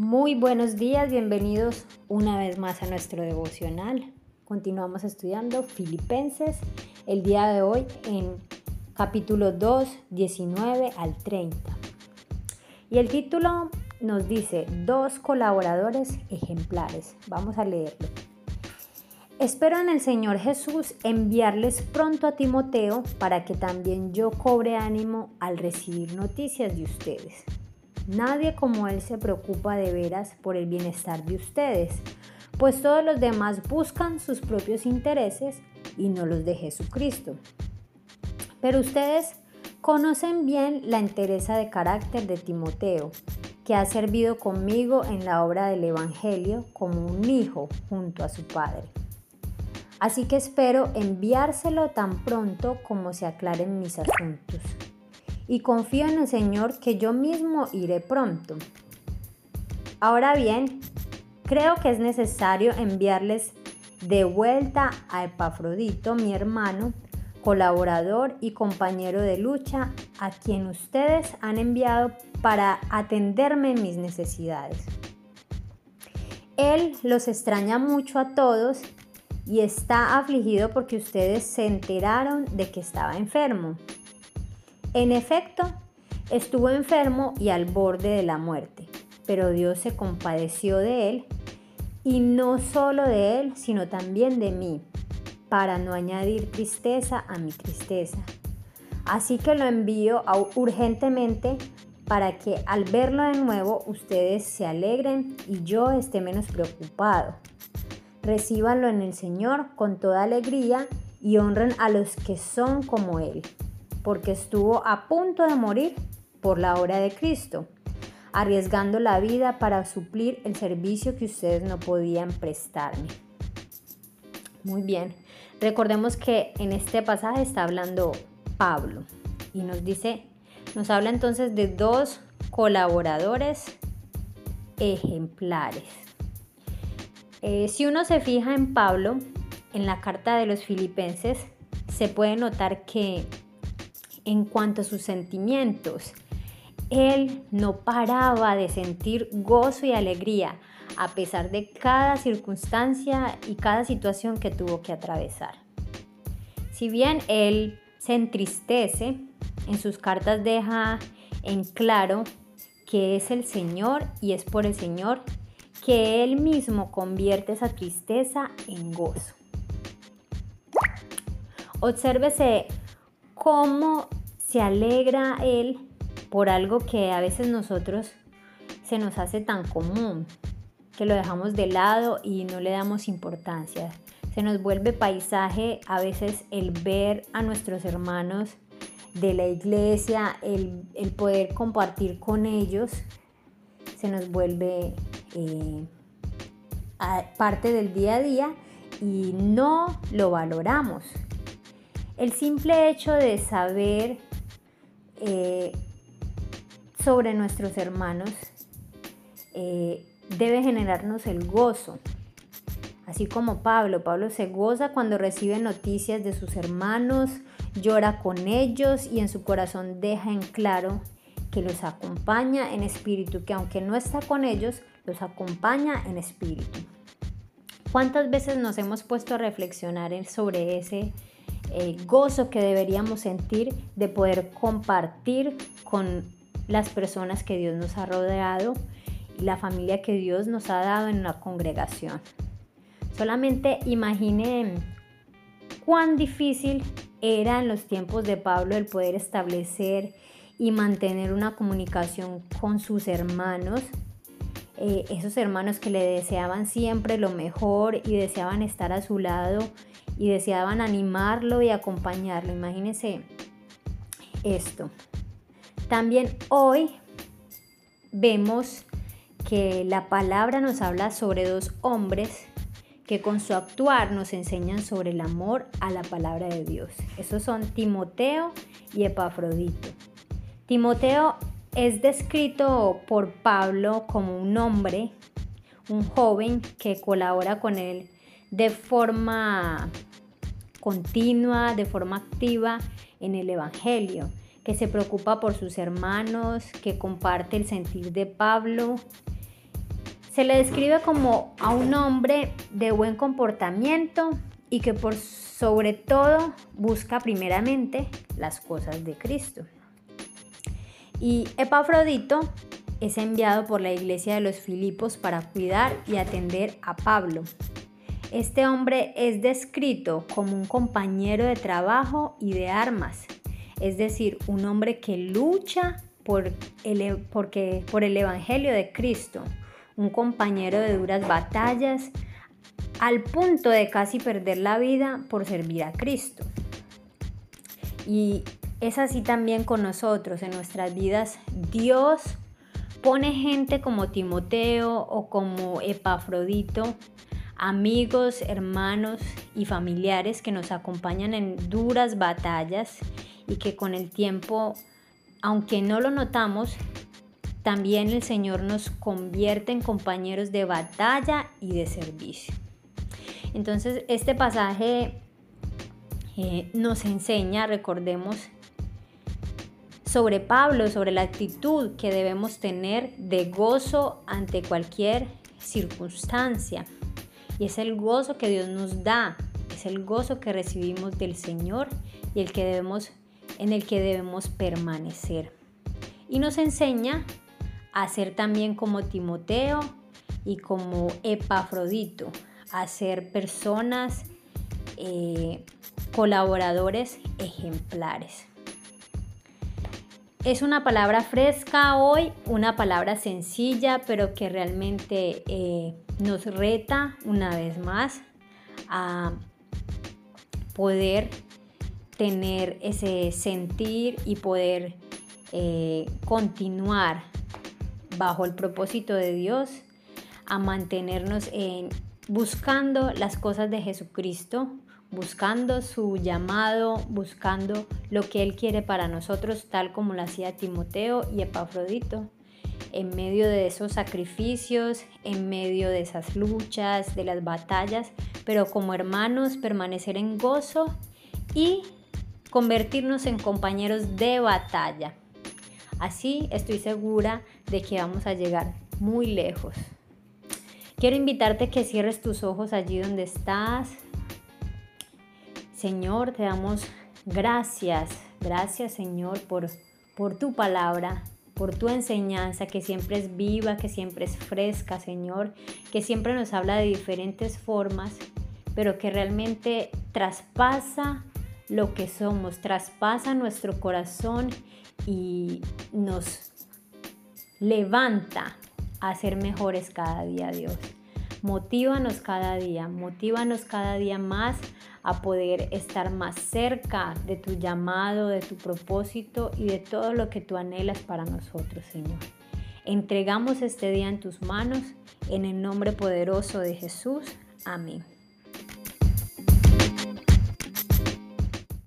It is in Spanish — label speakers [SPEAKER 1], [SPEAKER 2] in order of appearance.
[SPEAKER 1] Muy buenos días, bienvenidos una vez más a nuestro devocional. Continuamos estudiando Filipenses el día de hoy en capítulo 2, 19 al 30. Y el título nos dice dos colaboradores ejemplares. Vamos a leerlo. Espero en el Señor Jesús enviarles pronto a Timoteo para que también yo cobre ánimo al recibir noticias de ustedes. Nadie como Él se preocupa de veras por el bienestar de ustedes, pues todos los demás buscan sus propios intereses y no los de Jesucristo. Pero ustedes conocen bien la entereza de carácter de Timoteo, que ha servido conmigo en la obra del Evangelio como un hijo junto a su padre. Así que espero enviárselo tan pronto como se aclaren mis asuntos. Y confío en el Señor que yo mismo iré pronto. Ahora bien, creo que es necesario enviarles de vuelta a Epafrodito, mi hermano, colaborador y compañero de lucha, a quien ustedes han enviado para atenderme en mis necesidades. Él los extraña mucho a todos y está afligido porque ustedes se enteraron de que estaba enfermo. En efecto, estuvo enfermo y al borde de la muerte, pero Dios se compadeció de él y no solo de él, sino también de mí, para no añadir tristeza a mi tristeza. Así que lo envío urgentemente para que al verlo de nuevo ustedes se alegren y yo esté menos preocupado. Recíbanlo en el Señor con toda alegría y honren a los que son como Él, porque estuvo a punto de morir por la obra de Cristo, arriesgando la vida para suplir el servicio que ustedes no podían prestarme. Muy bien, recordemos que en este pasaje está hablando Pablo y nos dice, nos habla entonces de dos colaboradores ejemplares. Eh, si uno se fija en Pablo, en la carta de los filipenses, se puede notar que en cuanto a sus sentimientos, él no paraba de sentir gozo y alegría a pesar de cada circunstancia y cada situación que tuvo que atravesar. Si bien él se entristece, en sus cartas deja en claro que es el Señor y es por el Señor que Él mismo convierte esa tristeza en gozo. Obsérvese cómo se alegra Él por algo que a veces nosotros se nos hace tan común, que lo dejamos de lado y no le damos importancia. Se nos vuelve paisaje a veces el ver a nuestros hermanos de la iglesia, el, poder compartir con ellos, se nos vuelve eh, parte del día a día y no lo valoramos. El simple hecho de saber eh, sobre nuestros hermanos eh, debe generarnos el gozo. Así como Pablo, Pablo se goza cuando recibe noticias de sus hermanos, llora con ellos y en su corazón deja en claro que los acompaña en espíritu, que aunque no está con ellos, los acompaña en espíritu. ¿Cuántas veces nos hemos puesto a reflexionar sobre ese eh, gozo que deberíamos sentir de poder compartir con las personas que Dios nos ha rodeado y la familia que Dios nos ha dado en una congregación? Solamente imaginen cuán difícil era en los tiempos de Pablo el poder establecer y mantener una comunicación con sus hermanos, eh, esos hermanos que le deseaban siempre lo mejor y deseaban estar a su lado y deseaban animarlo y acompañarlo. Imagínense esto. También hoy vemos que la palabra nos habla sobre dos hombres que con su actuar nos enseñan sobre el amor a la palabra de Dios. Esos son Timoteo y Epafrodito. Timoteo es descrito por Pablo como un hombre, un joven que colabora con él de forma continua, de forma activa en el Evangelio, que se preocupa por sus hermanos, que comparte el sentir de Pablo Se le describe como a un hombre de buen comportamiento y que por sobre todo busca primeramente las cosas de Cristo. Y Epafrodito es enviado por la iglesia de los Filipos para cuidar y atender a Pablo. Este hombre es descrito como un compañero de trabajo y de armas, es decir, un hombre que lucha por el, e, porque, por el Evangelio de Cristo, un compañero de duras batallas, al punto de casi perder la vida por servir a Cristo. Y es así también con nosotros, en nuestras vidas, Dios pone gente como Timoteo o como Epafrodito, amigos, hermanos y familiares que nos acompañan en duras batallas y que con el tiempo, aunque no lo notamos, también el Señor nos convierte en compañeros de batalla y de servicio. Entonces este pasaje eh, nos enseña, recordemos, sobre Pablo, sobre la actitud que debemos tener de gozo ante cualquier circunstancia. Y es el gozo que Dios nos da, es el gozo que recibimos del Señor y el que debemos, en el que debemos permanecer. Y nos enseña a ser también como Timoteo y como Epafrodito, a ser personas, eh, colaboradores ejemplares. Es una palabra fresca hoy, una palabra sencilla, pero que realmente eh, nos reta una vez más a poder tener ese sentir y poder eh, continuar bajo el propósito de Dios, a mantenernos en buscando las cosas de Jesucristo, buscando su llamado, buscando lo que Él quiere para nosotros, tal como lo hacía Timoteo y Epafrodito, en medio de esos sacrificios, en medio de esas luchas, de las batallas, pero como hermanos permanecer en gozo y convertirnos en compañeros de batalla. Así estoy segura de que vamos a llegar muy lejos. Quiero invitarte a que cierres tus ojos allí donde estás. Señor, te damos gracias. Gracias, Señor, por, por tu palabra, por tu enseñanza que siempre es viva, que siempre es fresca, Señor, que siempre nos habla de diferentes formas, pero que realmente traspasa lo que somos, traspasa nuestro corazón y nos levanta a ser mejores cada día, Dios. Motívanos cada día, motívanos cada día más a poder estar más cerca de tu llamado, de tu propósito y de todo lo que tú anhelas para nosotros, Señor. Entregamos este día en tus manos, en el nombre poderoso de Jesús. Amén.